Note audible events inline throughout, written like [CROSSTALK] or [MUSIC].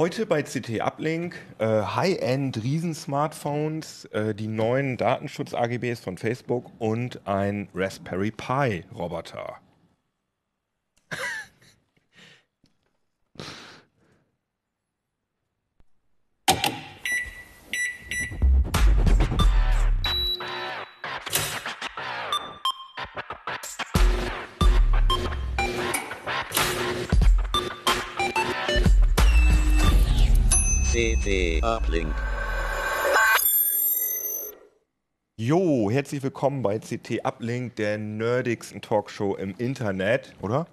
Heute bei CT Uplink äh, High-End Riesen-Smartphones, äh, die neuen Datenschutz-AGBs von Facebook und ein Raspberry Pi CT Uplink. Jo, herzlich willkommen bei CT Uplink, der nerdigsten Talkshow im Internet, oder?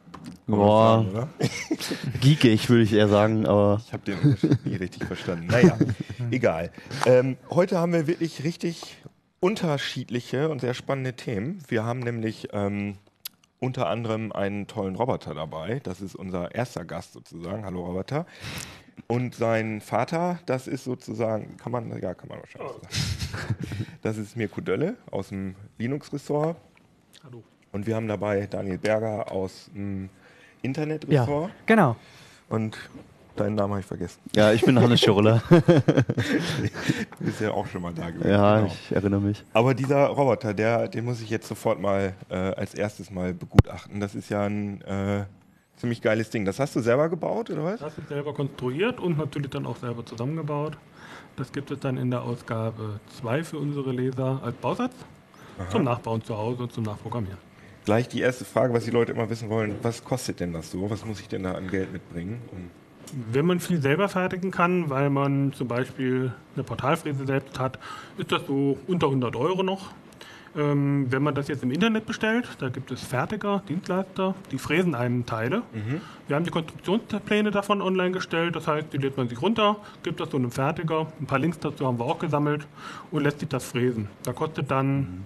Boah, sagen, oder? [LAUGHS] geekig würde ich eher sagen, aber Ich habe den Unterschied nie richtig verstanden. Naja, [LAUGHS] egal. Ähm, heute haben wir wirklich richtig unterschiedliche und sehr spannende Themen. Wir haben nämlich ähm, unter anderem einen tollen Roboter dabei. Das ist unser erster Gast sozusagen. Hallo Roboter. Und sein Vater, das ist sozusagen, kann man, ja, kann man wahrscheinlich sagen. [LAUGHS] Das ist Mirko Dölle aus dem Linux-Ressort. Hallo. Und wir haben dabei Daniel Berger aus dem Internet-Ressort. genau. Und deinen Namen habe ich vergessen. ja, ich bin Hannes Schirulla. [LAUGHS] Du bist ja auch schon mal da gewesen. ja, genau. ich erinnere mich. Aber dieser Roboter, der, den muss ich jetzt sofort mal äh, als erstes mal begutachten. Das ist ja ein äh, ziemlich geiles Ding. Das hast du selber gebaut, oder was? Das ist selber konstruiert und natürlich dann auch selber zusammengebaut. Das gibt es dann in der Ausgabe 2 für unsere Leser als Bausatz zum Nachbauen zu Hause und zum Nachprogrammieren. Gleich die erste Frage, was die Leute immer wissen wollen. Was kostet denn das so? Was muss ich denn da an Geld mitbringen? Um Wenn man viel selber fertigen kann, weil man zum Beispiel eine Portalfräse selbst hat, ist das so unter 100 Euro noch. Ähm, wenn man das jetzt im Internet bestellt, da gibt es Fertiger, Dienstleister, die fräsen einem Teile. Wir haben die Konstruktionspläne davon online gestellt, das heißt, die lädt man sich runter, gibt das so einem Fertiger, ein paar Links dazu haben wir auch gesammelt und lässt sich das fräsen. Da kostet dann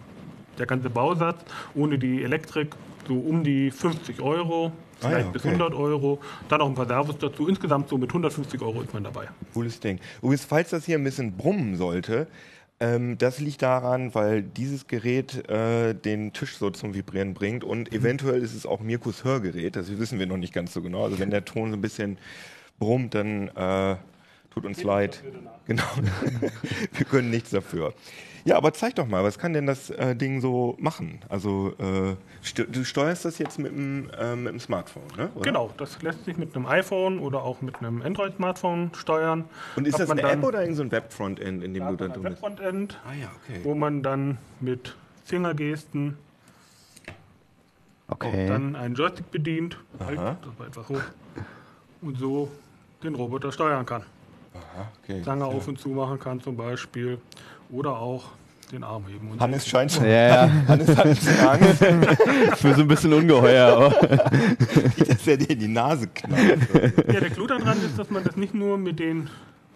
der ganze Bausatz ohne die Elektrik so um die 50 Euro, Ah vielleicht bis okay. 100 Euro, dann noch ein paar Servos dazu. Insgesamt so mit 150 Euro ist man dabei. Cooles Ding. Übrigens, falls das hier ein bisschen brummen sollte, ähm, das liegt daran, weil dieses Gerät äh, den Tisch so zum Vibrieren bringt und eventuell ist es auch Mirkus Hörgerät. Das wissen wir noch nicht ganz so genau. Also wenn der Ton so ein bisschen brummt, dann äh, tut uns leid. Genau. [LAUGHS] wir können nichts dafür. Ja, aber zeig doch mal, was kann denn das äh, Ding so machen? Also äh, st du steuerst das jetzt mit dem, äh, mit dem Smartphone, ne? oder? Genau, das lässt sich mit einem iPhone oder auch mit einem Android-Smartphone steuern. Und ist Hat das eine App oder irgend so ein Web-Frontend, in dem Da du dann ein drin bist? Webfrontend, Ah ja, okay. wo man dann mit Fingergesten Okay. dann einen Joystick bedient, halt, Aha. das war etwas hoch, und so den Roboter steuern kann. Aha, okay. Zange auf und zu machen kann zum Beispiel oder auch den Arm heben. Und Hannes scheint schon. Ja, ja, Hannes hat Angst, [LAUGHS] mir so ein bisschen ungeheuer, aber [LAUGHS] dass er dir in die Nase knallt. Ja, der Clou daran ist, dass man das nicht nur mit den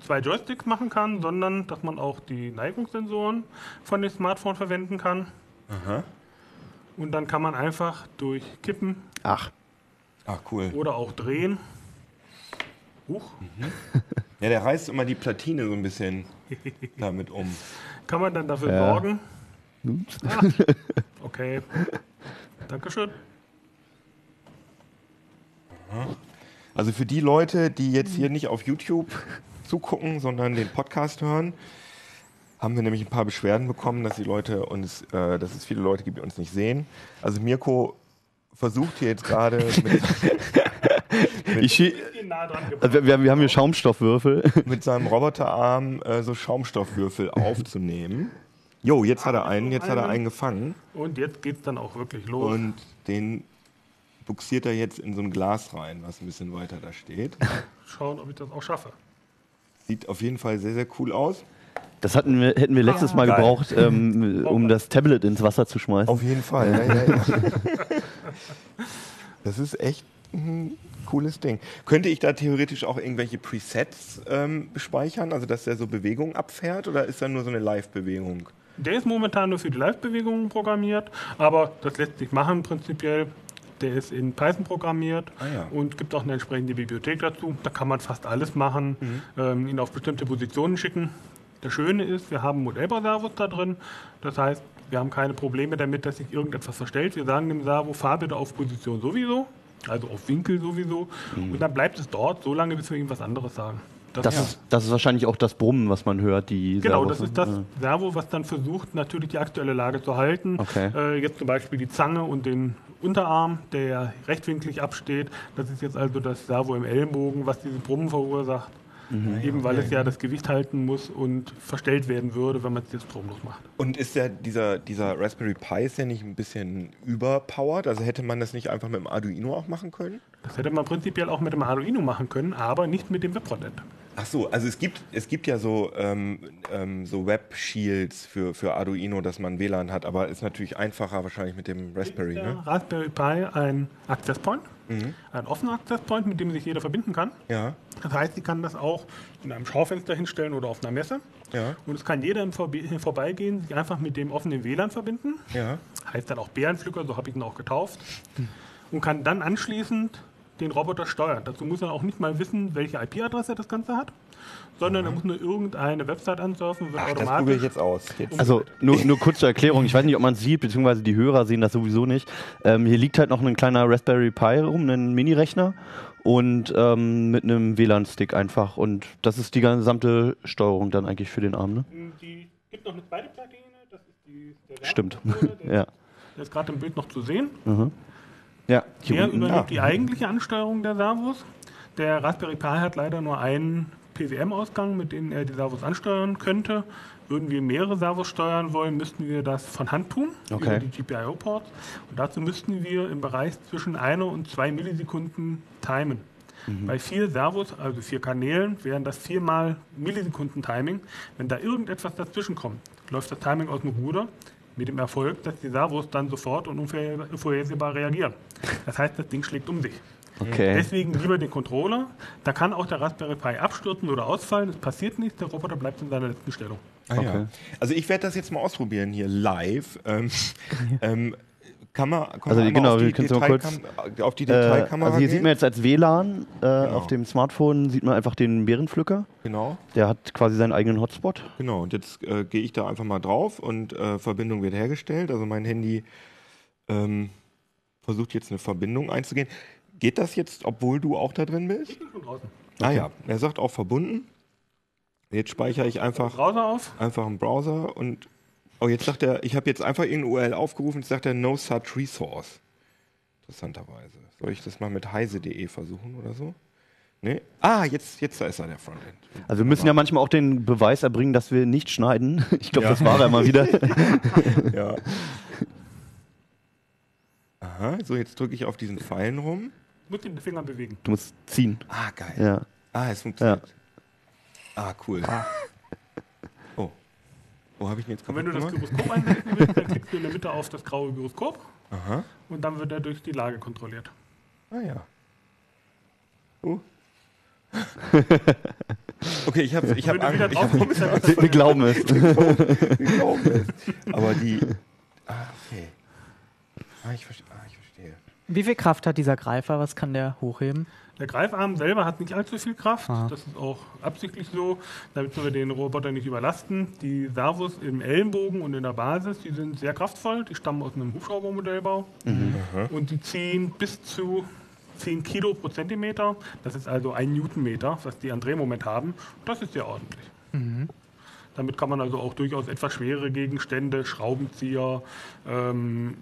zwei Joysticks machen kann, sondern dass man auch die Neigungssensoren von dem Smartphone verwenden kann. Aha. Und dann kann man einfach durch Kippen ach, Ah, cool. oder auch drehen. Huch, [LAUGHS] Ja, der reißt immer die Platine so ein bisschen damit um. kann man dann dafür Ja. sorgen. Ah, okay. Dankeschön. Also für die Leute, die jetzt hier nicht auf YouTube zugucken, sondern den Podcast hören, haben wir nämlich ein paar Beschwerden bekommen, dass die Leute uns, äh, dass es viele Leute gibt, die uns nicht sehen. Also Mirko versucht hier jetzt gerade mit, [LAUGHS] ich Nah dran also wir, wir haben- wir haben hier Schaumstoffwürfel. mit seinem Roboterarm äh, so Schaumstoffwürfel aufzunehmen. Jo, jetzt hat er einen, jetzt hat er einen gefangen. Und jetzt geht's dann auch wirklich los. Und den buxiert er jetzt in so ein Glas rein, was ein bisschen weiter da steht. [LAUGHS] Schauen, ob ich das auch schaffe. Sieht auf jeden Fall sehr, sehr cool aus. Das hatten wir, hätten wir letztes Mal Geil. gebraucht, ähm, [LAUGHS] um das Tablet ins Wasser zu schmeißen. Auf jeden Fall. Ja, ja, ja. [LAUGHS] Das ist echt ein cooles Ding. Könnte ich da theoretisch auch irgendwelche Presets ähm, speichern, also dass der so Bewegungen abfährt oder ist da nur so eine Live-Bewegung? Der ist momentan nur für die Live-Bewegungen programmiert, aber das lässt sich machen prinzipiell. Der ist in Python programmiert Ah ja. und gibt auch eine entsprechende Bibliothek dazu. Da kann man fast alles machen, Mhm. ähm, ihn auf bestimmte Positionen schicken. Das Schöne ist, wir haben Modellbauservos da drin. Das heißt, wir haben keine Probleme damit, dass sich irgendetwas verstellt. Wir sagen dem Servo, fahr bitte auf Position sowieso, also auf Winkel sowieso. Mhm. Und dann bleibt es dort, so lange, bis wir ihm was anderes sagen. Das Das, ist, ist, das ist wahrscheinlich auch das Brummen, was man hört. Die genau, Servos, das ist ne? das Servo, was dann versucht, natürlich die aktuelle Lage zu halten. Okay. Äh, jetzt zum Beispiel die Zange und den Unterarm, der ja rechtwinklig absteht. Das ist jetzt also das Servo im Ellenbogen, was dieses Brummen verursacht. Mhm. Eben weil es ja das Gewicht halten muss und verstellt werden würde, wenn man es jetzt stromlos macht. Und ist der, dieser, dieser Raspberry Pi ist ja nicht ein bisschen überpowered? Also hätte man das nicht einfach mit dem Arduino auch machen können? Das hätte man prinzipiell auch mit dem Arduino machen können, aber nicht mit dem Webfrontend. Ach so, also es gibt, es gibt ja so, ähm, ähm, so Web-Shields für, für Arduino, dass man WLAN hat, aber ist natürlich einfacher wahrscheinlich mit dem Raspberry, Der ne? Raspberry Pi ein Access Point, Mhm. ein offener Access Point, mit dem sich jeder verbinden kann. Ja, Das heißt, sie kann das auch in einem Schaufenster hinstellen oder auf einer Messe. ja, Und es kann jeder im Vorbe- Vorbeigehen sich einfach mit dem offenen WLAN verbinden. ja. Heißt dann auch Bärenpflücker, so habe ich ihn auch getauft. Und kann dann anschließend den Roboter steuern. Dazu muss er auch nicht mal wissen, welche IP-Adresse das Ganze hat, sondern er muss nur irgendeine Website ansurfen, wird Ach, das probiere automatisch. ich jetzt aus. Jetzt. Also nur, nur kurz zur Erklärung, ich weiß nicht, ob man es sieht, beziehungsweise die Hörer sehen das sowieso nicht. Ähm, hier liegt halt noch ein kleiner Raspberry Pi rum, ein Mini-Rechner und ähm, mit einem WLAN-Stick einfach. Und das ist die gesamte Steuerung dann eigentlich für den Arm, ne? Die gibt noch eine zweite Platine, das ist die der Stimmt. [LAUGHS] Ja. der ist gerade im Bild noch zu sehen. Ja, hier Der übernimmt ah. die eigentliche Ansteuerung der Servos. Der Raspberry Pi hat leider nur einen PWM-Ausgang, mit dem er die Servos ansteuern könnte. Würden wir mehrere Servos steuern wollen, müssten wir das von Hand tun, Okay. über die GPIO-Ports. Und dazu müssten wir im Bereich zwischen einer und zwei Millisekunden timen. Bei vier Servos, also vier Kanälen, wären das viermal Millisekunden Timing. Wenn da irgendetwas dazwischen kommt, läuft das Timing aus dem Ruder mit dem Erfolg, dass die Servos dann sofort und unvorher- unvorhersehbar reagieren. Das heißt, das Ding schlägt um sich. Okay. Deswegen lieber den Controller. Da kann auch der Raspberry Pi abstürzen oder ausfallen. Es passiert nichts, der Roboter bleibt in seiner letzten Stellung. Ah, Okay. ja. Also ich werde das jetzt mal ausprobieren hier live. Ähm, [LAUGHS] ähm, kann man, Also man genau, auf, die mal kurz- auf die Äh, Detailkamera also hier gehen? sieht man jetzt als WLAN äh, Genau. auf dem Smartphone sieht man einfach den Bärenpflücker. genau, Der hat quasi seinen eigenen Hotspot. genau. Und jetzt äh, gehe ich da einfach mal drauf und äh, Verbindung wird hergestellt. Also mein Handy ähm, versucht jetzt eine Verbindung einzugehen. Geht das jetzt, obwohl du auch da drin bist? Ich bin schon draußen. Ah ja, er sagt auch verbunden. Jetzt speichere ich einfach, Browser auf. einfach einen Browser und oh, jetzt sagt er, ich habe jetzt einfach irgendeine URL aufgerufen, jetzt sagt er no such resource. Interessanterweise. Soll ich das mal mit heise.de versuchen oder so? Nee? Ah, jetzt, jetzt da ist er, der Frontend. Also wir müssen ja manchmal auch den Beweis erbringen, dass wir nicht schneiden. [LAUGHS] Ich glaube, Ja. das war er mal wieder. [LAUGHS] Ja. Aha, so jetzt drücke ich auf diesen Pfeilen rum. Muss den Finger bewegen. Du musst ziehen. Ah, geil. Ja. Ah, es funktioniert. Ah, cool. Oh. Wo habe ich ihn jetzt Und wenn du das? Gyroskop einsetzen willst, dann klickst du in der Mitte auf das graue Gyroskop Aha. und dann wird er durch die Lage kontrolliert. Ah ja. Oh. [LAUGHS] Okay, ich habe ich hab Angst. wieder Ich hab, drauf kommst, [LAUGHS] Wir, [LAUGHS] wir glauben es. wir glauben es. Aber die. Ah, okay. Ah, ich verstehe. Ah, ich verstehe. Wie viel Kraft hat dieser Greifer? Was kann der hochheben? Der Greifarm selber hat nicht allzu viel Kraft. Aha. Das ist auch absichtlich so, damit wir den Roboter nicht überlasten. Die Servos im Ellenbogen und in der Basis, die sind sehr kraftvoll. Die stammen aus einem Hubschraubermodellbau. Und die ziehen bis zu 10 Kilo pro Zentimeter. Das ist also ein Newtonmeter, was die an Drehmoment haben. Das ist sehr ordentlich. Damit kann man also auch durchaus etwas schwere Gegenstände, Schraubenzieher, ähm,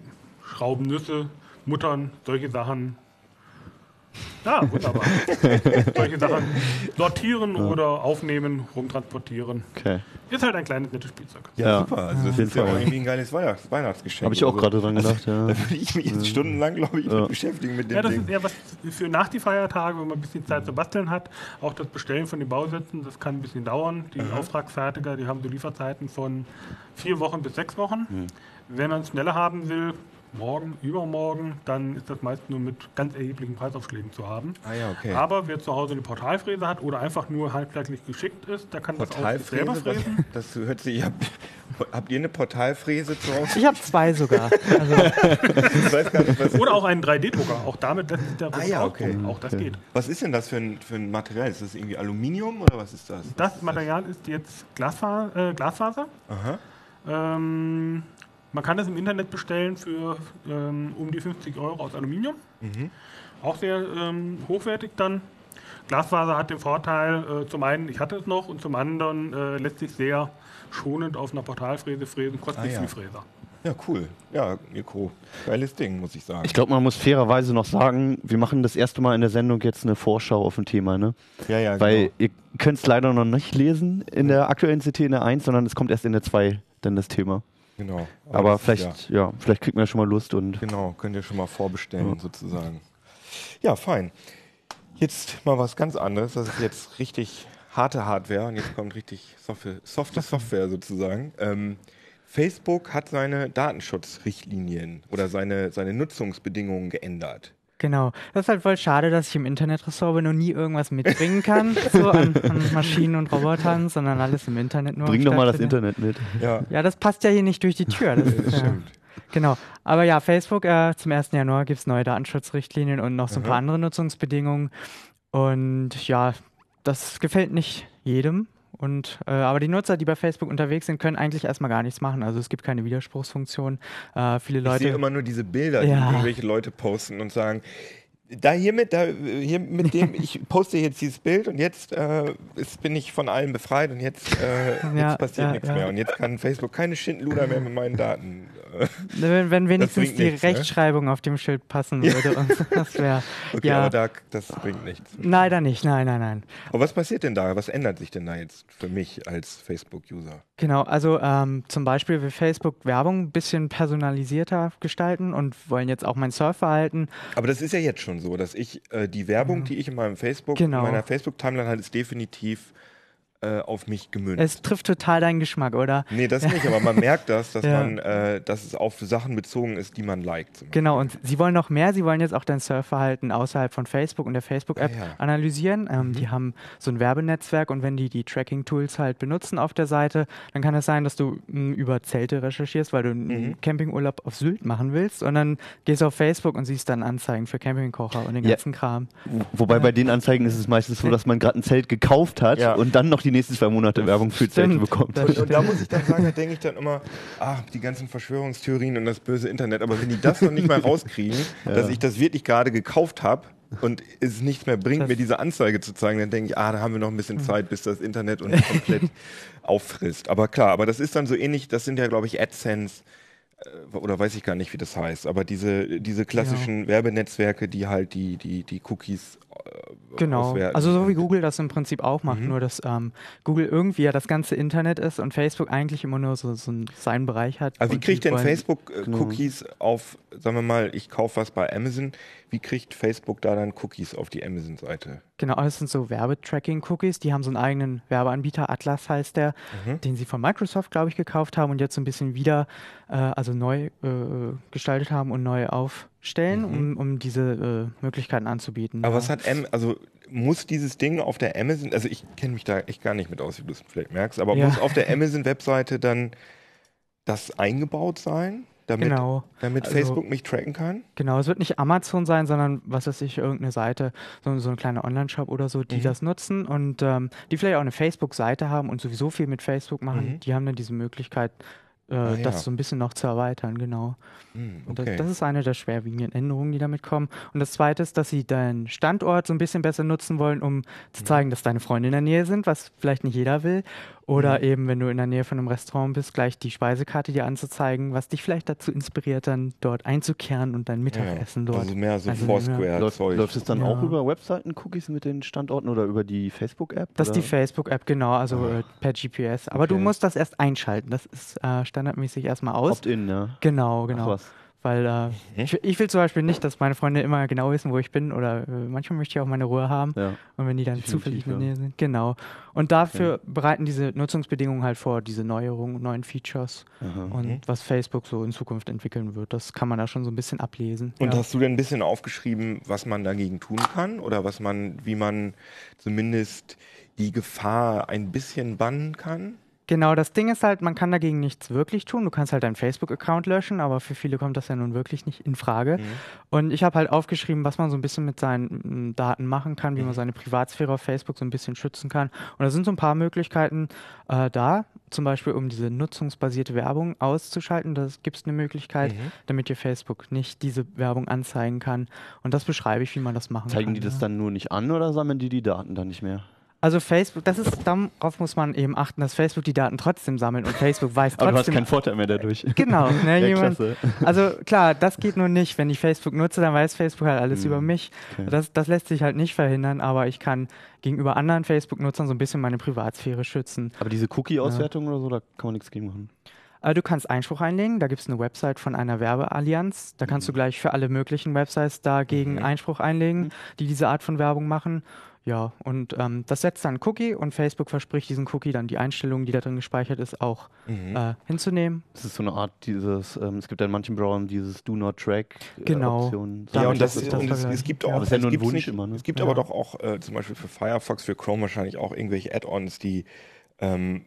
Schraubennüsse, Muttern, solche Sachen. Ja, wunderbar. [LAUGHS] solche Sachen sortieren oder aufnehmen, rumtransportieren. Okay. Ist halt ein kleines nettes Spielzeug. Ja, Ja, super. Also das auf jeden ist ja irgendwie ein geiles Weihnachts Weihnachtsgeschenk. Habe ich auch gerade dran gedacht, ja. Da würde ich mich jetzt stundenlang, glaube ich, Ja. beschäftigen mit dem Ja, das Ding. ist eher was für nach die Feiertage, wenn man ein bisschen Zeit zu basteln hat. Auch das Bestellen von den Bausätzen, das kann ein bisschen dauern. Die Auftragsfertiger, die haben so Lieferzeiten von vier Wochen bis sechs Wochen. Wenn man es schneller haben will, morgen, übermorgen, dann ist das meist nur mit ganz erheblichen Preisaufschlägen zu haben. Ah ja, okay. Aber wer zu Hause eine Portalfräse hat oder einfach nur handwerklich geschickt ist, der kann das auch selber Portalfräse? fräsen. Was, das hört sich. Habt, habt ihr eine Portalfräse zu Hause? Ich habe zwei sogar. Also, [LAUGHS] Ich weiß gar nicht, was, Oder auch einen 3D-Drucker. Auch damit lässt sich der Robot ja, okay. Auch das geht. was ist denn das für ein, für ein Material? Ist das irgendwie Aluminium oder was ist das? Das Material ist jetzt Glasfa äh, Glasfaser. Aha. Ähm, man kann das im Internet bestellen für ähm, um die 50 Euro aus Aluminium. Auch sehr ähm, hochwertig dann. Glasfaser hat den Vorteil, äh, zum einen, ich hatte es noch und zum anderen äh, lässt sich sehr schonend auf einer Portalfräse fräsen, kostet Ah, nicht ja. viel Fräser. Ja, cool. Ja, Mikro. Geiles Ding, muss ich sagen. Ich glaube, man muss fairerweise noch sagen, wir machen das erste Mal in der Sendung jetzt eine Vorschau auf ein Thema, ne? ja, ja, Weil genau. ihr könnt es leider noch nicht lesen in der aktuellen CT in der 1, sondern es kommt erst in der 2 dann das Thema. Genau. Aber das ist vielleicht, ja. vielleicht kriegt man ja schon mal Lust und Ja, genau, könnt ihr schon mal vorbestellen, sozusagen. Ja, fein. Jetzt mal was ganz anderes. Das ist jetzt richtig harte Hardware und jetzt kommt richtig softe, softe Software sozusagen. Ähm, Facebook hat seine Datenschutzrichtlinien oder seine, seine Nutzungsbedingungen geändert. Genau. Das ist halt voll schade, dass ich im Internetressort bin und nie irgendwas mitbringen kann, [LAUGHS] so an, an Maschinen und Robotern, sondern alles im Internet nur. bring doch mal das. Internet mit. Ja, Ja, das passt ja hier nicht durch die Tür. Das ist, ja, stimmt. genau. Aber ja, Facebook, äh, zum 1. Januar gibt es neue Datenschutzrichtlinien und noch so ein Aha. paar andere Nutzungsbedingungen. Und ja, das gefällt nicht jedem. Und, äh, aber die Nutzer, die bei Facebook unterwegs sind, können eigentlich erstmal gar nichts machen. Also es gibt keine Widerspruchsbruchsfunktion. Äh, viele Ich sehe Leute. immer nur diese Bilder, die Ja. irgendwelche Leute posten und sagen, da hiermit, da hier mit dem, ich [LAUGHS] poste jetzt dieses Bild und jetzt äh, ist, bin ich von allem befreit und jetzt, äh, [LAUGHS] Ja, jetzt passiert ja, nichts ja. mehr und jetzt kann Facebook keine Schindluder mehr mit meinen Daten. Äh, [LAUGHS] Wenn, wenn wenigstens die nichts, ne? Rechtschreibung auf dem Schild passen würde. Und das wäre. okay, ja, aber da, das bringt nichts. leider nicht. Nein, nein, nein. Aber was passiert denn da? Was ändert sich denn da jetzt für mich als Facebook-User? Genau, also ähm, zum Beispiel will Facebook Werbung ein bisschen personalisierter gestalten und wollen jetzt auch mein Surfverhalten. Aber das ist ja jetzt schon so, dass ich äh, die Werbung, die ich in meinem Facebook, Genau. in meiner Facebook-Timeline habe, ist definitiv äh, auf mich gemünzt. Es trifft total deinen Geschmack, oder? Nee, das nicht, aber man merkt das, dass [LAUGHS] Ja. man, äh, dass es auf Sachen bezogen ist, die man liked. Genau, und sie wollen noch mehr. Sie wollen jetzt auch dein Surfverhalten außerhalb von Facebook und der Facebook-App Ah, ja. analysieren. Ähm, Die haben so ein Werbenetzwerk und wenn die die Tracking-Tools halt benutzen auf der Seite, dann kann es sein, dass du mh, über Zelte recherchierst, weil du einen Mhm. Campingurlaub auf Sylt machen willst und dann gehst du auf Facebook und siehst dann Anzeigen für Campingkocher und den Ja. ganzen Kram. Wobei bei den Anzeigen ist es meistens so, dass man gerade ein Zelt gekauft hat Ja. und dann noch die nächsten zwei Monate Werbung für Zelte Stimmt. bekommt. Und, und da muss ich dann sagen, da denke ich dann immer, ach, die ganzen Verschwörungstheorien und das böse Internet. Aber wenn die das noch nicht mal rauskriegen, [LAUGHS] dass ich das wirklich gerade gekauft habe und es nichts mehr bringt, Das- mir diese Anzeige zu zeigen, dann denke ich, ah, da haben wir noch ein bisschen Zeit, bis das Internet uns komplett [LAUGHS] auffrisst. Aber klar, aber das ist dann so ähnlich, das sind ja, glaube ich, AdSense oder weiß ich gar nicht, wie das heißt, aber diese, diese klassischen Werbenetzwerke, die halt die, die, die Cookies äh, Genau. auswerten. Also so wie Google das im Prinzip auch macht, nur dass ähm, Google irgendwie ja das ganze Internet ist und Facebook eigentlich immer nur so, so einen- seinen Bereich hat. Aber wie kriegt denn Facebook äh, Genau. Cookies auf, sagen wir mal, ich kaufe was bei Amazon, wie kriegt Facebook da dann Cookies auf die Amazon-Seite? Genau, das sind so Werbetracking-Cookies. Die haben so einen eigenen Werbeanbieter, Atlas heißt der, Mhm. den sie von Microsoft, glaube ich, gekauft haben und jetzt so ein bisschen wieder, äh, also neu äh, gestaltet haben und neu aufstellen, um, um diese äh, Möglichkeiten anzubieten. Mhm. Aber ja. was hat Am also muss dieses Ding auf der Amazon, also ich kenne mich da echt gar nicht mit aus, wie du es vielleicht merkst, aber Ja. muss auf der [LAUGHS] Amazon-Webseite dann das eingebaut sein, damit, Genau. damit Also- Facebook mich tracken kann? Genau, es wird nicht Amazon sein, sondern was weiß ich, irgendeine Seite, so, so ein kleiner Online-Shop oder so, die Mhm. das nutzen und ähm, die vielleicht auch eine Facebook-Seite haben und sowieso viel mit Facebook machen, Mhm. die haben dann diese Möglichkeit, äh, Ah, ja. das so ein bisschen noch zu erweitern, genau. Hm, Und okay. das, das ist eine der schwerwiegenden Änderungen, die damit kommen. Und das zweite ist, dass sie deinen Standort so ein bisschen besser nutzen wollen, um zu Mhm. zeigen, dass deine Freunde in der Nähe sind, was vielleicht nicht jeder will. Oder Mhm. eben, wenn du in der Nähe von einem Restaurant bist, gleich die Speisekarte dir anzuzeigen, was dich vielleicht dazu inspiriert, dann dort einzukehren und dein Mittagessen dort. Also mehr so Also, Foursquare Läuft, Zeug. läuft es dann Ja. auch über Webseiten-Cookies mit den Standorten oder über die Facebook-App? Das ist die? Facebook-App, genau, also äh, per GPS. Aber du Okay. musst das erst einschalten. Das ist äh, standardmäßig erstmal aus. Opt-in, ja. Genau, Ach genau. was. Weil äh, Mhm. ich, ich will zum Beispiel nicht, dass meine Freunde immer genau wissen, wo ich bin oder äh, manchmal möchte ich auch meine Ruhe haben. Ja. Und wenn die dann zufällig in der. Nähe sind. Genau. Und dafür bereiten diese Nutzungsbedingungen halt vor, diese Neuerungen, neuen Features Aha. und Mhm. was Facebook so in Zukunft entwickeln wird. Das kann man da schon so ein bisschen ablesen. Und ja. hast du denn ein bisschen aufgeschrieben, was man dagegen tun kann oder was man, wie man zumindest die Gefahr ein bisschen bannen kann? Genau, das Ding ist halt, man kann dagegen nichts wirklich tun. Du kannst halt deinen Facebook-Account löschen, aber für viele kommt das ja nun wirklich nicht in Frage. Mhm. Und ich habe halt aufgeschrieben, was man so ein bisschen mit seinen mm, Daten machen kann, wie Mhm. man seine Privatsphäre auf Facebook so ein bisschen schützen kann. Und da sind so ein paar Möglichkeiten äh, da, zum Beispiel um diese nutzungsbasierte Werbung auszuschalten. Da gibt es eine Möglichkeit, Mhm. damit dir Facebook nicht diese Werbung anzeigen kann. Und das beschreibe ich, wie man das machen Zeigen kann. die das ja. dann nur nicht an oder sammeln die die Daten dann nicht mehr? Also Facebook, das ist, darauf muss man eben achten, dass Facebook die Daten trotzdem sammelt und Facebook weiß Aber du hast trotzdem. keinen Vorteil mehr dadurch. Genau, ne, [LAUGHS] Ja, jemand, klasse. also klar, das geht nur nicht. Wenn ich Facebook nutze, dann weiß Facebook halt alles Hm, über mich. okay. Das, das lässt sich halt nicht verhindern, aber ich kann gegenüber anderen Facebook-Nutzern so ein bisschen meine Privatsphäre schützen. Aber diese Cookie-Auswertung oder so, da kann man nichts gegen machen. Äh, du kannst Einspruch einlegen, da gibt es eine Website von einer Werbeallianz. Da kannst du gleich für alle möglichen Websites dagegen Mhm. Einspruch einlegen, die diese Art von Werbung machen. Ja, und ähm, das setzt dann einen Cookie und Facebook verspricht diesen Cookie dann die Einstellung, die da drin gespeichert ist, auch Mhm. äh, hinzunehmen. Das ist so eine Art dieses, ähm, es gibt ja in manchen Browsern dieses Do Not Track äh, Genau. Option. Ja, und, das, sich und das es, es gibt Ja. auch, Aber das ist ja es nur ein Wunsch nicht, immer, ne? es gibt Ja. aber doch auch äh, zum Beispiel für Firefox, für Chrome wahrscheinlich auch irgendwelche Add-ons, die ähm,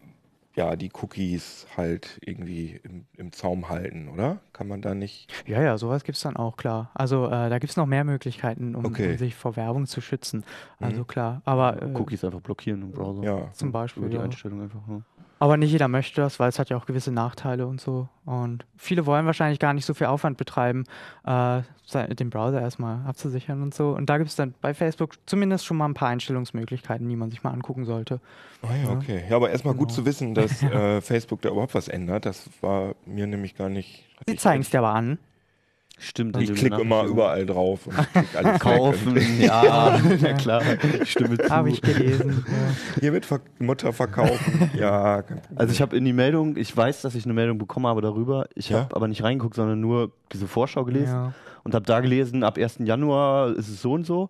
ja die Cookies halt irgendwie im, im Zaum halten, oder? Kann man da nicht? Ja, ja, sowas gibt es dann auch, klar. Also äh, da gibt es noch mehr Möglichkeiten, um, Okay. um sich vor Werbung zu schützen. Also Mhm. klar, aber, äh, Cookies einfach blockieren im Browser. Ja. zum Über Beispiel. die Ja. Einstellung einfach. Ja. Aber nicht jeder möchte das, weil es hat ja auch gewisse Nachteile und so. Und viele wollen wahrscheinlich gar nicht so viel Aufwand betreiben, äh, den Browser erstmal abzusichern und so. Und da gibt es dann bei Facebook zumindest schon mal ein paar Einstellungsmöglichkeiten, die man sich mal angucken sollte. Ah ja, Ja. okay. Ja, aber erstmal gut Genau. zu wissen, dass [LAUGHS] äh, Facebook da überhaupt was ändert. Das war mir nämlich gar nicht. Sie zeigen es dir aber an. Stimmt. Ich klicke immer überall drauf. [LAUGHS] Kaufen, [LAUGHS] ja, na klar. Ich stimme zu. Habe ich gelesen. ja. Hier wird Ver Mutter verkaufen. [LAUGHS] ja, kein Problem. Also ich habe in die Meldung, ich weiß, dass ich eine Meldung bekommen habe darüber. Ich Ja? habe aber nicht reingeguckt, sondern nur diese Vorschau gelesen Ja. und habe da gelesen, ab 1. Januar ist es so und so.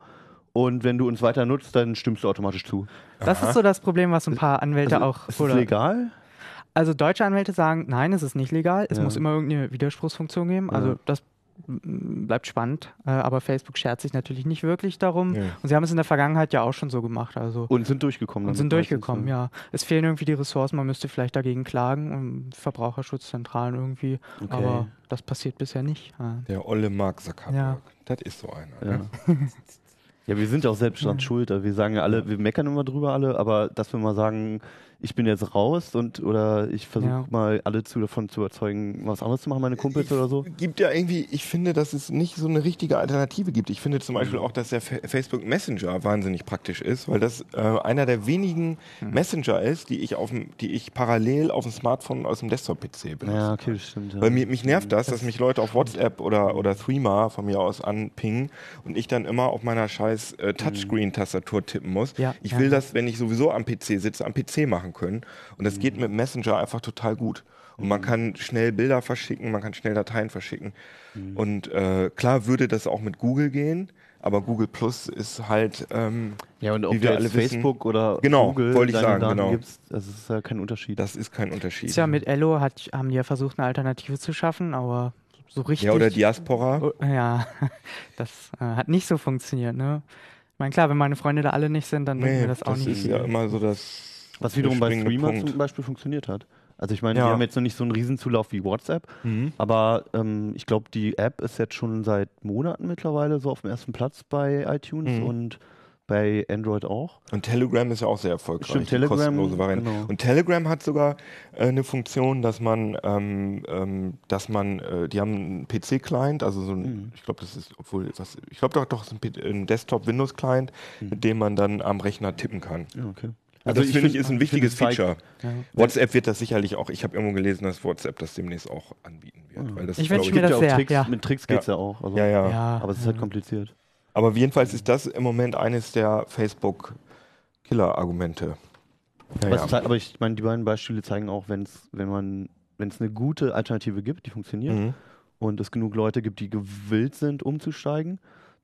Und wenn du uns weiter nutzt, dann stimmst du automatisch zu. Das Aha. ist so das Problem, was ein paar Anwälte Also, auch. ist es legal? Also deutsche Anwälte sagen, nein, es ist nicht legal. Es Ja. muss immer irgendeine Widerspruchsfunktion geben. Also Ja. das bleibt spannend. Äh, aber Facebook schert sich natürlich nicht wirklich darum. Ja. Und sie haben es in der Vergangenheit ja auch schon so gemacht. Also Und sind durchgekommen. und sind durchgekommen, ne? ja. Es fehlen irgendwie die Ressourcen. Man müsste vielleicht dagegen klagen, um Verbraucherschutzzentralen irgendwie. Okay. Aber das passiert bisher nicht. Ja. Der olle Mark Zuckerberg. Ja. Das ist so einer. Ja. Ne? [LAUGHS] ja, wir sind ja auch selbst dran [LAUGHS] schuld. Wir sagen ja alle, wir meckern immer drüber alle, aber dass wir mal sagen, ich bin jetzt raus und oder ich versuche Ja. mal alle zu, davon zu überzeugen, was anderes zu machen, meine Kumpels oder so. gibt ja irgendwie, ich finde, dass es nicht so eine richtige Alternative gibt. Ich finde zum Beispiel auch, dass der Fa- Facebook Messenger wahnsinnig praktisch ist, weil das äh, einer der wenigen Messenger ist, die ich auf dem, die ich parallel auf dem Smartphone aus dem Desktop-PC benutze. Ja, okay, stimmt. Ja. Weil mir, mich nervt das, dass mich Leute auf WhatsApp oder, oder Threema von mir aus anpingen und ich dann immer auf meiner scheiß äh, Touchscreen-Tastatur tippen muss. Ja, ich ja. will das, wenn ich sowieso am PC sitze, am PC machen können. Und das geht mit Messenger einfach total gut. Und man kann schnell Bilder verschicken, man kann schnell Dateien verschicken. Und äh, klar würde das auch mit Google gehen, aber Google Plus ist halt, ähm, Ja, und ob wie du wir alle wissen- Facebook oder Genau, Google wollte ich deine sagen, Daten genau. gibst, das ist ja kein Unterschied. das ist kein Unterschied. Ist ja mit Ello hat, haben die ja versucht, eine Alternative zu schaffen, aber so richtig. ja, oder Diaspora. Oh, ja, [LAUGHS] das äh, hat nicht so funktioniert, ne? Ich meine, klar, wenn meine Freunde da alle nicht sind, dann Nee, mir das auch nicht ist viel. ja immer so das. Was wiederum bei Streamer Punkt. zum Beispiel funktioniert hat. Also ich meine, Ja. die haben jetzt noch nicht so einen Riesenzulauf wie WhatsApp, Mhm. aber ähm, ich glaube, die App ist jetzt schon seit Monaten mittlerweile so auf dem ersten Platz bei iTunes Mhm. und bei Android auch. Und Telegram ist ja auch sehr erfolgreich. Stimmt, Telegram, kostenlose Variante. genau. Und Telegram hat sogar äh, eine Funktion, dass man, ähm, ähm, dass man, äh, die haben einen PC-Client, also so ein, Mhm. ich glaube, das ist, obwohl, was, ich glaube doch, doch, es ist ein, ein Desktop-Windows-Client, Mhm. mit dem man dann am Rechner tippen kann. Ja, okay. Also das finde ich ist ein wichtiges es Feature. Ja. WhatsApp wird das sicherlich auch, ich habe irgendwo gelesen, dass WhatsApp das demnächst auch anbieten wird. Mhm. Weil das Ich wünsche mir Gibt das ja auch sehr, Tricks, ja. Mit Tricks geht's ja, auch. Also, ja, ja, Ja, Aber es ist ja. halt kompliziert. Aber jedenfalls ist das im Moment eines der Facebook-Killer-Argumente. Ja, Aber, es ja. zeigt- aber ich meine, die beiden Beispiele zeigen auch, wenn's, wenn man, wenn es eine gute Alternative gibt, die funktioniert, Mhm. und es genug Leute gibt, die gewillt sind, umzusteigen,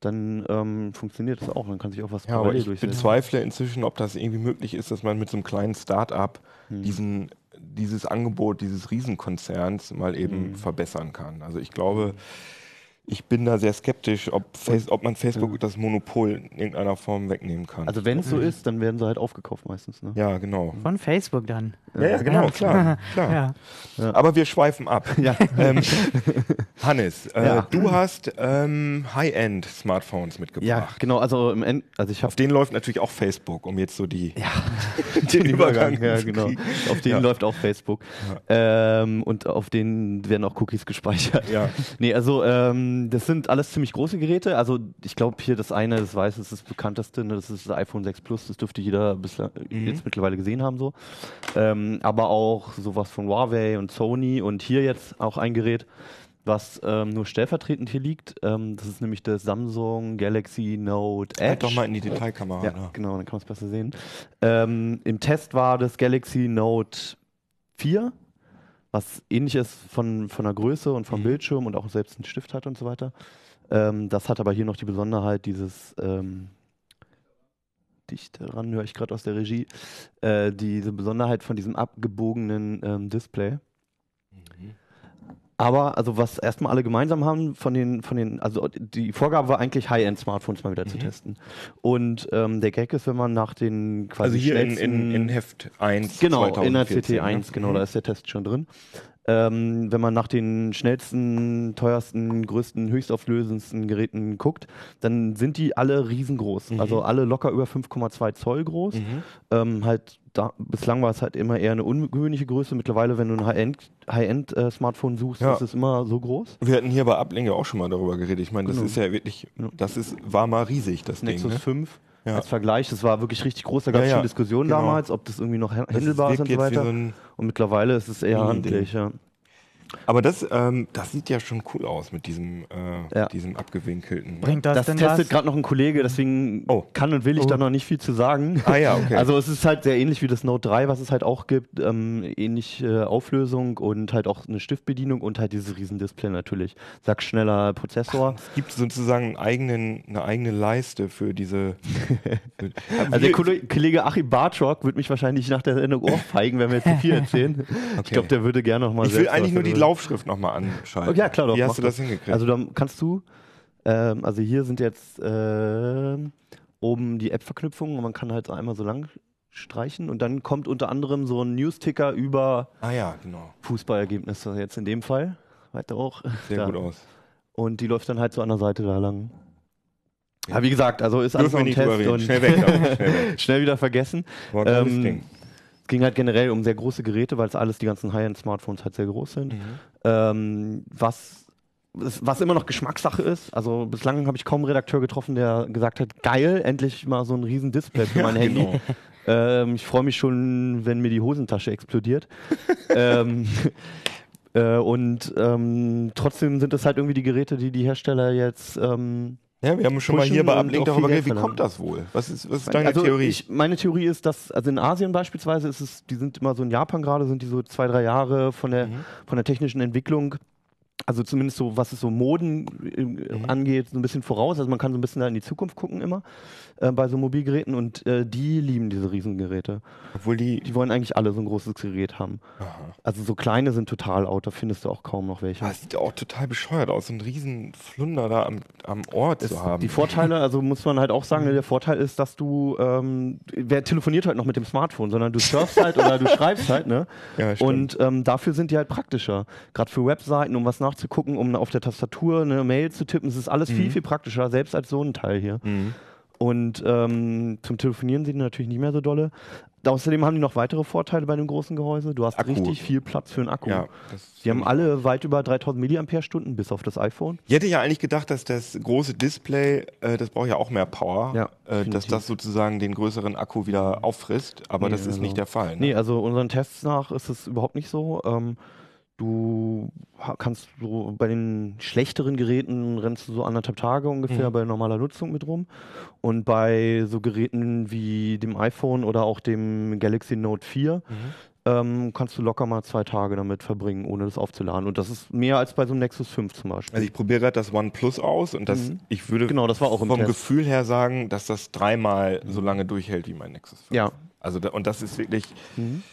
dann ähm, funktioniert das auch. Dann kann sich auch was Ja, aber ich durchsetzen. bezweifle inzwischen, ob das irgendwie möglich ist, dass man mit so einem kleinen Start-up Hm. diesen, dieses Angebot dieses Riesenkonzerns mal eben Hm. verbessern kann. Also ich glaube, ich bin da sehr skeptisch, ob, Face, ob man Facebook das Monopol in irgendeiner Form wegnehmen kann. Also wenn es so ist, dann werden sie halt aufgekauft meistens. Ne? ja, genau. Von Facebook dann. Ja, ja, genau, klar. klar. [LAUGHS] Ja. Aber wir schweifen ab. Ja. Ähm, [LAUGHS] Hannes, äh, Ja. du hast ähm, High-End-Smartphones mitgebracht. ja, genau. Also im End, also ich Auf denen läuft natürlich auch Facebook, um jetzt so die, ja, [LAUGHS] den Übergang ja, zu genau. Auf denen Ja. läuft auch Facebook. Ähm, und auf denen werden auch Cookies gespeichert. Ja. [LAUGHS] Nee, also ähm, das sind alles ziemlich große Geräte. Also ich glaube hier das eine, das weiß, das ist das bekannteste, ne? das ist das iPhone 6 Plus, das dürfte jeder bislang Mhm. jetzt mittlerweile gesehen haben so. Ähm, aber auch sowas von Huawei und Sony und hier jetzt auch ein Gerät, was ähm, nur stellvertretend hier liegt. Ähm, das ist nämlich das Samsung Galaxy Note Edge. Halt doch mal in die Detailkamera. Ja, da. genau, dann kann man es besser sehen. Ähm, Im Test war das Galaxy Note 4, was ähnlich ist von, von der Größe und vom Mhm. Bildschirm und auch selbst einen Stift hat und so weiter. Ähm, das hat aber hier noch die Besonderheit, dieses ähm, dicht ran höre ich gerade aus der Regie, äh, diese Besonderheit von diesem abgebogenen ähm, Display. Aber also was erstmal alle gemeinsam haben von den von den also die Vorgabe war eigentlich High-End-Smartphones mal wieder zu Mhm. testen. Und ähm, der Gag ist, wenn man nach den quasi Also hier in, in, in Heft 1 Genau, in der 2014, CT1, ne? genau, Mhm. da ist der Test schon drin. Ähm, wenn man nach den schnellsten, teuersten, größten, höchstauflösendsten Geräten guckt, dann sind die alle riesengroß. Mhm. Also alle locker über 5,2 Zoll groß. Mhm. Ähm, halt da, bislang war es halt immer eher eine ungewöhnliche Größe. Mittlerweile, wenn du ein High-End- High-End-Smartphone suchst, Ja. ist es immer so groß. Wir hatten hier bei Ablinge auch schon mal darüber geredet. Ich meine, das Genau. ist ja wirklich, das ist, war mal riesig, das Nexus Ding. Ne? 5 Ja. als Vergleich, das war wirklich richtig groß. Da gab es Ja, schon Diskussionen genau. damals, ob das irgendwie noch handelbar ist wirkt und so weiter. so und mittlerweile ist es eher handlich, ja. Aber das, ähm, das sieht ja schon cool aus mit diesem, äh, Ja. diesem abgewinkelten. Bringt das, Das, denn testet gerade noch ein Kollege, deswegen Oh. kann und will ich Oh. da noch nicht viel zu sagen. Ah ja, okay. [LAUGHS] Also es ist halt sehr ähnlich wie das Note 3, was es halt auch gibt. Ähm, ähnlich äh, Auflösung und halt auch eine Stiftbedienung und halt dieses Riesendisplay natürlich. Sag schneller Prozessor. es gibt sozusagen einen eigenen, eine eigene Leiste für diese. [LAUGHS] Also der Kolle- Kollege Achim Bartrock wird mich wahrscheinlich nach der Sendung ohrfeigen, wenn wir jetzt zu viel erzählen. [LAUGHS] Ich Okay. glaube, der würde gerne noch mal ich will selbst eigentlich nur die Laufschrift nochmal anschalten. Ja, klar, doch. Wie hast du das hingekriegt? Also dann kannst du, ähm, also hier sind jetzt ähm, oben die App-Verknüpfungen und man kann halt einmal so lang streichen und dann kommt unter anderem so ein News-Ticker über ah ja, genau. Fußballergebnisse jetzt in dem Fall. Weiter auch. Sehr [LAUGHS] Da. gut aus. Und die läuft dann halt so an der Seite da lang. Ja, wie gesagt, also ist alles noch ein Test und Schnell weg. [LAUGHS] Schnell weg. schnell wieder vergessen. Ähm, ging halt generell um sehr große Geräte, weil es alles die ganzen High-End-Smartphones halt sehr groß sind. Mhm. Ähm, was, was immer noch Geschmackssache ist. Also bislang habe ich kaum einen Redakteur getroffen, der gesagt hat, geil, endlich mal so ein riesen Display für mein Handy. genau. Ähm, ich freue mich schon, wenn mir die Hosentasche explodiert. [LAUGHS] ähm, äh, und ähm, trotzdem sind es halt irgendwie die Geräte, die die Hersteller jetzt ähm, Ja, wir haben schon mal hier bei Ablink darüber geredet. Wie kommt das wohl? Was ist, was ist deine also Theorie? Ich, meine Theorie ist, dass, also in Asien beispielsweise ist es, die sind immer so in Japan gerade, sind die so zwei, drei Jahre von der, Mhm. von der technischen Entwicklung, also zumindest so, was es so Moden äh, Mhm. angeht, so ein bisschen voraus. Also man kann so ein bisschen da in die Zukunft gucken immer äh, bei so Mobilgeräten und äh, die lieben diese Riesengeräte. Obwohl die. Die wollen eigentlich alle so ein großes Gerät haben. Aha. Also so kleine sind total out, da findest du auch kaum noch welche. Das sieht auch total bescheuert aus, so einen riesen Flunder da am, am Ohr zu haben. Die Vorteile, also muss man halt auch sagen, der Vorteil ist, dass du, ähm, wer telefoniert halt noch mit dem Smartphone, sondern du surfst halt oder du [LAUGHS] schreibst halt, ne? ja, stimmt. Und ähm, dafür sind die halt praktischer. Gerade für Webseiten, um was nachzugucken, um auf der Tastatur eine Mail zu tippen, es ist alles viel, Mhm. viel praktischer, selbst als so ein Teil hier. Mhm. Und ähm, zum Telefonieren sind die natürlich nicht mehr so dolle. Außerdem haben die noch weitere Vorteile bei dem großen Gehäuse. Du hast Akku. richtig viel Platz für einen Akku. Ja, Die haben alle weit über 3000 Milliampere-Stunden, bis auf das iPhone. Ich hätte ja eigentlich gedacht, dass das große Display, äh, das braucht ja auch mehr Power, Ja, äh, dass das sozusagen den größeren Akku wieder auffrisst, aber Nee, das ist also- nicht der Fall. Ne? Nee, also unseren Tests nach ist es überhaupt nicht so. Ähm, du kannst so bei den schlechteren Geräten rennst du so anderthalb Tage ungefähr Mhm. bei normaler Nutzung mit rum. Und bei so Geräten wie dem iPhone oder auch dem Galaxy Note 4 Mhm. ähm, kannst du locker mal zwei Tage damit verbringen, ohne das aufzuladen. Und das ist mehr als bei so einem Nexus 5 zum Beispiel. Also ich probiere gerade das OnePlus aus und das, Mhm. ich würde Genau, das war auch im vom Test. Gefühl her sagen, dass das dreimal so lange durchhält wie mein Nexus 5. Ja. Also da, und das ist wirklich, Mhm.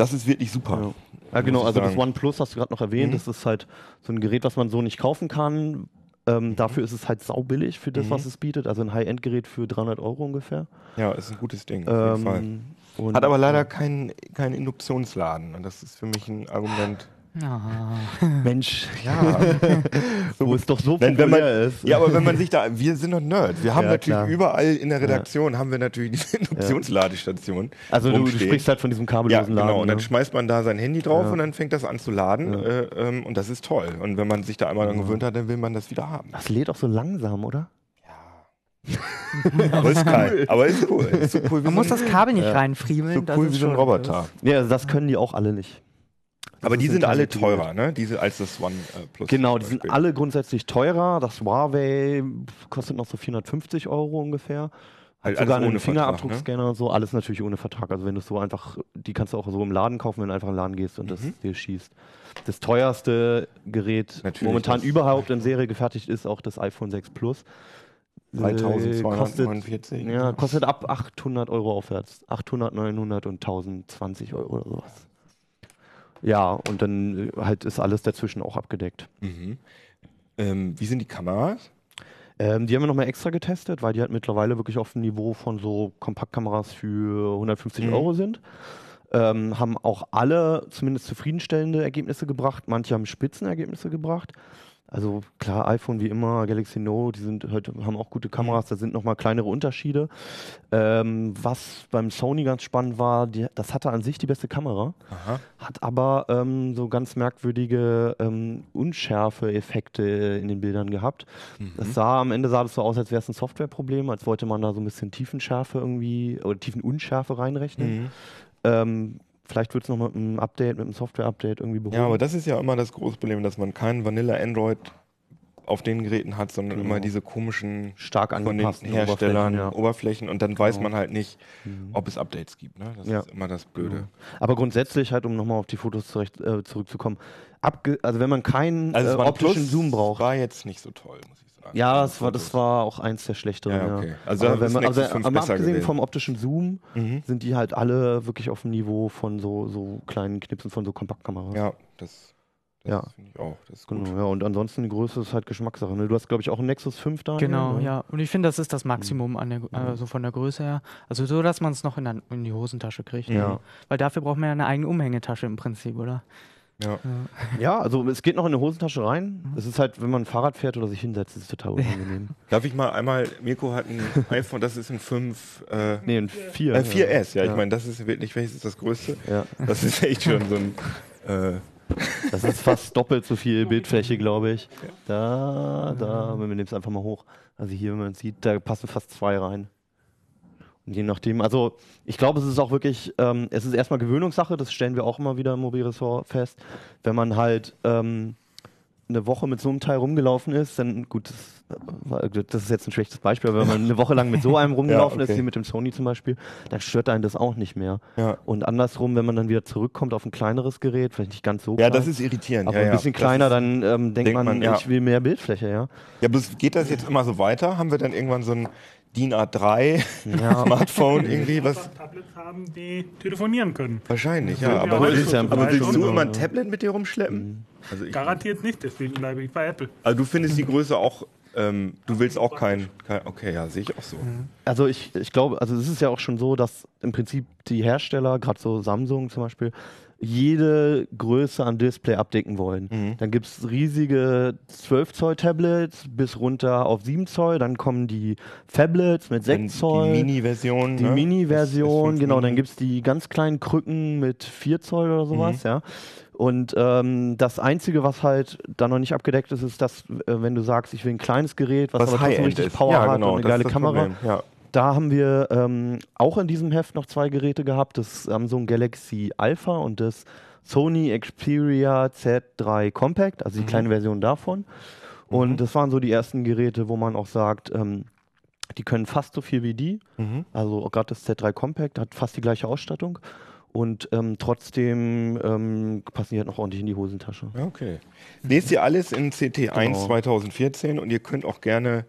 Das ist wirklich super. Ja. Ja, genau, also das sagen. OnePlus hast du gerade noch erwähnt. Mhm. Das ist halt so ein Gerät, was man so nicht kaufen kann. Ähm, Dafür ist es halt saubillig für das, Mhm. was es bietet. Also ein High-End-Gerät für 300 Euro ungefähr. Ja, ist ein gutes Ding, auf jeden Fall. Ähm, und- Hat aber leider keinen kein Induktionsladen. Und das ist für mich ein Argument. Ah. Mensch, Ja, [LAUGHS] wo es doch so Nein, wenn man, ist. ja, aber wenn man sich da, wir sind doch Nerds. Wir haben Ja, natürlich klar. überall in der Redaktion haben wir natürlich diese Induktionsladestation. Also du, du sprichst halt von diesem Ja, kabellosen genau. Laden. Und dann ne? schmeißt man da sein Handy drauf Ja. und dann fängt das an zu laden. Ja. Äh, ähm, und das ist toll. Und wenn man sich da einmal dran gewöhnt hat, dann will man das wieder haben. Das lädt auch so langsam, oder? [LAUGHS] Aber ist geil. Aber ist cool. Ist so cool wie Man muss so das ein, Kabel nicht Ja. reinfriemeln. so cool wie so ein Roboter. Ja, das können die auch alle nicht. Das Aber die sind alle teurer, ne? Diese als das One äh, Plus. Genau, die sind alle grundsätzlich teurer. Das Huawei kostet noch so 450 Euro ungefähr. Hat Halt sogar einen Vertrag, Fingerabdruckscanner und so, alles natürlich ohne Vertrag. Also wenn du es so einfach, die kannst du auch so im Laden kaufen, wenn du einfach in den Laden gehst und das Mhm. dir schießt. Das teuerste Gerät Natürlich momentan das überhaupt in Serie gefertigt ist auch das iPhone 6 Plus. Äh, kostet, 3249. ja, kostet ab 800 Euro aufwärts. 800, 900 und 1020 Euro oder sowas. Ja, und dann äh, halt ist alles dazwischen auch abgedeckt. Mhm. Ähm, wie sind die Kameras? Ähm, die haben wir nochmal extra getestet, weil die halt mittlerweile wirklich auf dem Niveau von so Kompaktkameras für 150 Mhm. Euro sind. Ähm, haben auch alle zumindest zufriedenstellende Ergebnisse gebracht. Manche haben Spitzenergebnisse gebracht. Also klar, iPhone wie immer, Galaxy Note, die sind heute haben auch gute Kameras, da sind nochmal kleinere Unterschiede. Ähm, was beim Sony ganz spannend war, die, das hatte an sich die beste Kamera, Aha. hat aber ähm, so ganz merkwürdige ähm, Unschärfe-Effekte in den Bildern gehabt. Mhm. Das sah am Ende sah das so aus, als wäre es ein Softwareproblem, als wollte man da so ein bisschen Tiefenschärfe irgendwie oder Tiefenunschärfe reinrechnen. Mhm. Ähm, vielleicht wird es noch mit einem Update, mit einem Software-Update irgendwie behoben. Ja, aber das ist ja immer das große Problem, dass man kein Vanilla Android auf den Geräten hat, sondern Genau. immer diese komischen stark von den angepassten Herstellern Oberflächen, Oberflächen, und dann weiß Genau. man halt nicht, Mhm. ob es Updates gibt. Ne? Das Ja. ist immer das Blöde. Genau. Aber grundsätzlich halt, um nochmal auf die Fotos zurecht, äh, zurückzukommen, also wenn man keinen Also äh, optischen Zoom braucht. War jetzt nicht so toll, muss ich sagen. Ja, das war, das war auch eins der schlechteren. Ja, okay. Also aber, wenn man, also, 5 aber abgesehen gewesen. vom optischen Zoom Mhm. sind die halt alle wirklich auf dem Niveau von so, so kleinen Knipsen von so Kompaktkameras. Ja, das, das Ja. finde ich auch. Das ist gut. Genau, ja, und ansonsten die Größe ist halt Geschmackssache. Ne? Du hast, glaube ich, auch einen Nexus 5 da. Genau, ne? ja. Und ich finde, das ist das Maximum an der, also von der Größe her. Also so, dass man es noch in, der, in die Hosentasche kriegt. Ja. Weil dafür braucht man ja eine eigene Umhängetasche im Prinzip, oder? Ja. ja, also es geht noch in eine Hosentasche rein. Es ist halt, wenn man Fahrrad fährt oder sich hinsetzt, ist es total unangenehm. [LAUGHS] Darf ich mal einmal, Mirko hat ein [LAUGHS] iPhone, das ist ein 5, äh, nee, ein 4. äh, 4S, ja, ich meine, das ist wirklich, welches ist das größte? Ja, Das ist echt schon so ein, äh, das ist fast [LAUGHS] doppelt so viel Bildfläche, glaube ich. Da, da, wenn wir nehmen es einfach mal hoch. Also hier, wenn man sieht, da passen fast zwei rein. Je nachdem, also ich glaube, es ist auch wirklich, ähm, es ist erstmal Gewöhnungssache, das stellen wir auch immer wieder im Mobilressort fest. Wenn man halt ähm, eine Woche mit so einem Teil rumgelaufen ist, dann gut, das, war- das ist jetzt ein schlechtes Beispiel, aber wenn man eine Woche lang mit so einem [LAUGHS] rumgelaufen okay. ist, wie mit dem Sony zum Beispiel, dann stört einen das auch nicht mehr. ja. Und andersrum, wenn man dann wieder zurückkommt auf ein kleineres Gerät, vielleicht nicht ganz so Ja, klein, das ist irritierend. aber ja, ein ja. bisschen kleiner, ist, dann ähm, denkt, denkt man, man, ja. ich will mehr Bildfläche, ja. Ja, bis, geht das jetzt immer so weiter? Haben wir dann irgendwann so ein DIN A3 Ja. [LAUGHS] Smartphone irgendwie? Was? Tablets haben, die telefonieren können. Wahrscheinlich, Ja, ja. ja, Aber, willst, schon aber willst du immer ein Tablet mit dir rumschleppen? Also, ich, Garantiert nicht, deswegen bleibe ich bei Apple. also du findest die Größe auch, ähm, du willst auch kein, kein okay, ja, sehe ich auch so. Also ich, ich glaube, also es ist ja auch schon so, dass im Prinzip die Hersteller, gerade so Samsung zum Beispiel, jede Größe an Display abdecken wollen. Mhm. Dann gibt es riesige 12 Zoll Tablets bis runter auf 7 Zoll, dann kommen die Phablets mit 6 Dann Zoll. Die Mini-Version. Die ne? Mini-Version, S- S5 genau, dann gibt es die ganz kleinen Krücken mit 4 Zoll oder sowas, Mhm. ja. Und ähm, das Einzige, was halt da noch nicht abgedeckt ist, ist, dass, äh, wenn du sagst, ich will ein kleines Gerät, was, was aber trotzdem richtig ist. Power ja, hat genau, und eine geile Kamera. Ja. Da haben wir ähm, auch in diesem Heft noch zwei Geräte gehabt, das Samsung Galaxy Alpha und das Sony Xperia Z3 Compact, also die Mhm. kleine Version davon. Und Mhm. das waren so die ersten Geräte, wo man auch sagt, ähm, die können fast so viel wie die. Mhm. Also gerade das Z3 Compact hat fast die gleiche Ausstattung. Und ähm, trotzdem ähm, passen die halt noch ordentlich in die Hosentasche. Okay. Lest ihr alles in CT1 Genau. 2014 und ihr könnt auch gerne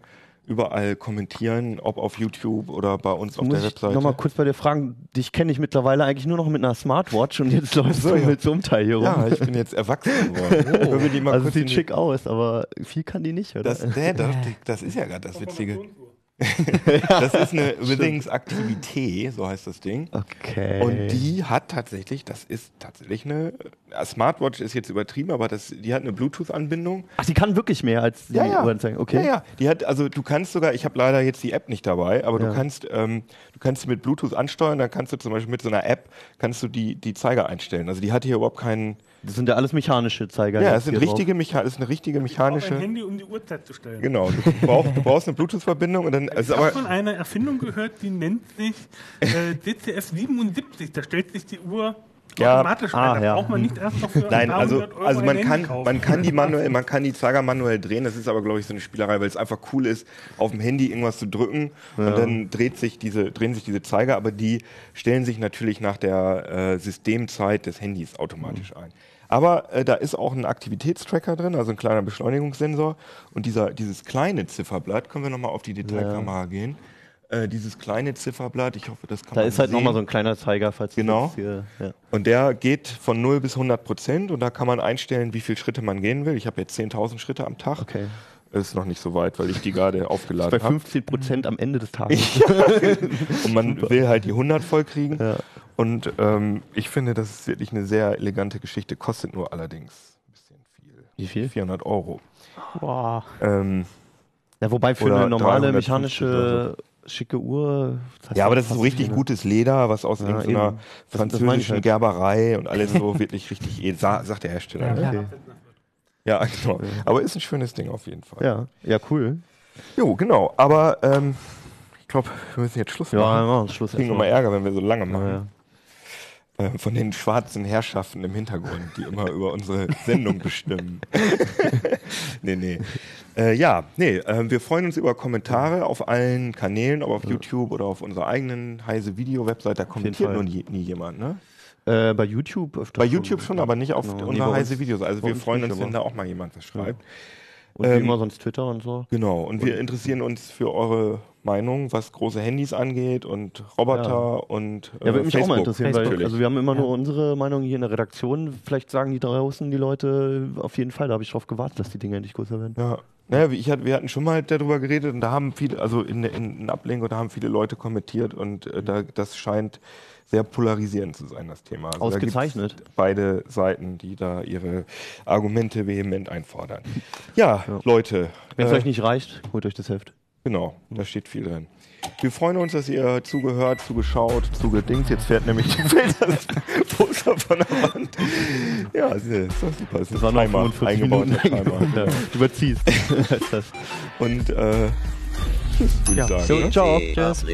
überall kommentieren, ob auf YouTube oder bei uns auf Muss der ich Webseite. nochmal kurz bei dir fragen, dich kenne ich mittlerweile eigentlich nur noch mit einer Smartwatch und jetzt [LAUGHS] läufst so, du mit so einem Teil hier rum. ja, ich bin jetzt erwachsen [LAUGHS] geworden. Mal also sieht in die- schick aus, aber viel kann die nicht, oder? Das, nee, [LAUGHS] das, das ist ja gerade das Witzige. Das ist eine übrigens Aktivität, so heißt das Ding. okay. Und die hat tatsächlich, das ist tatsächlich eine, Smartwatch ist jetzt übertrieben, aber das, die hat eine Bluetooth-Anbindung. Ach, die kann wirklich mehr als die Ja, ja. Okay. Ja, ja, die hat, also du kannst sogar, ich habe leider jetzt die App nicht dabei, aber Ja. du kannst, ähm, du kannst sie mit Bluetooth ansteuern, dann kannst du zum Beispiel mit so einer App, kannst du die, die Zeiger einstellen. Also die hat hier überhaupt keinen, Das sind ja alles mechanische Zeiger. ja, es sind richtige, Mecha das ist eine richtige Auch ein mechanische, Handy, um die Uhrzeit zu stellen. genau, du brauchst, du brauchst eine Bluetooth-Verbindung und dann, also Ich habe von einer Erfindung gehört, die nennt sich äh, DCF 77. Da stellt sich die Uhr Ja, automatisch ah, ein. Da ja. braucht man nicht erst noch für ein Nein, paar also, also man kann, kaufen. man kann die manuell, man kann die Zeiger manuell drehen. Das ist aber, glaube ich, so eine Spielerei, weil es einfach cool ist, auf dem Handy irgendwas zu drücken und dann dreht sich diese, drehen sich diese Zeiger, aber die stellen sich natürlich nach der äh, Systemzeit des Handys automatisch ein. Aber äh, da ist auch ein Aktivitätstracker drin, also ein kleiner Beschleunigungssensor. Und dieser, dieses kleine Zifferblatt, können wir nochmal auf die Detailkamera gehen. Äh, dieses kleine Zifferblatt, ich hoffe, das kann Da man ist halt nochmal so ein kleiner Zeiger, falls Genau. hier, ja. Und der geht von 0 bis 100 Prozent und da kann man einstellen, wie viele Schritte man gehen will. Ich habe jetzt 10.000 Schritte am Tag. Okay. Ist noch nicht so weit, weil ich die gerade [LAUGHS] Bei aufgeladen habe. 15 Prozent am Ende des Tages. [LAUGHS] [LAUGHS] Und man will halt die 100 voll kriegen. Ja. Und ähm, ich finde, das ist wirklich eine sehr elegante Geschichte. Kostet nur allerdings ein bisschen viel. Wie viel? 400 Euro. Boah. Ähm, Ja, wobei für eine normale 350 mechanische schicke Uhr. ja, aber das ist so richtig keine- gutes Leder, was aus Ja, irgendeiner eben. Französischen halt. Gerberei und alles so [LAUGHS] wirklich richtig, edel, sa- sagt der Hersteller. Ja. Okay. Ja, genau. Aber ist ein schönes Ding auf jeden Fall. Ja, ja, cool. Jo, genau. Aber ähm, ich glaube, wir müssen jetzt Schluss Ja, machen. machen wir Schluss. Wir kriegen erstmal. immer Ärger, wenn wir so lange machen. Ja, ja. Äh, von den schwarzen Herrschaften im Hintergrund, die immer über unsere Sendung bestimmen. [LAUGHS] nee, nee. Äh, ja, nee, äh, wir freuen uns über Kommentare auf allen Kanälen, ob auf YouTube oder auf unserer eigenen heise Video-Website. Da kommentiert nur nie, nie jemand, ne? Äh, bei YouTube Bei YouTube schon, aber nicht auf Genau. Nee, unserer bei heise Videos. Also wir freuen uns, wenn da auch mal jemand was schreibt. Und wie Ähm, immer sonst Twitter und so. Genau, und wir interessieren uns für eure Meinung, was große Handys angeht und Roboter Ja. und äh, Ja, würde mich auch mal Facebook. interessieren, weil also wir haben immer Ja. nur unsere Meinung hier in der Redaktion. Vielleicht sagen die draußen die Leute auf jeden Fall, da habe ich drauf gewartet, dass die Dinge endlich größer werden. Ja. Naja, ich hatte, wir hatten schon mal darüber geredet und da haben viele, also in, in, in Ablenkung, da haben viele Leute kommentiert und äh, da, das scheint sehr polarisierend zu sein, das Thema. Also da Ausgezeichnet. Beide Seiten, die da ihre Argumente vehement einfordern. Ja, Leute. Wenn es äh, euch nicht reicht, holt euch das Heft. Genau, da steht viel drin. Wir freuen uns, dass ihr zugehört, zugeschaut, zugedings. Jetzt fährt nämlich das Poster von der Wand. Ja, ist ist doch super. Das ist ein Timer, eingebauter Timer. Ja, [LAUGHS] du überziehst. das. [LAUGHS] Und äh, tschüss, würde Ja. ich sagen. So, ne? ciao. Tschüss.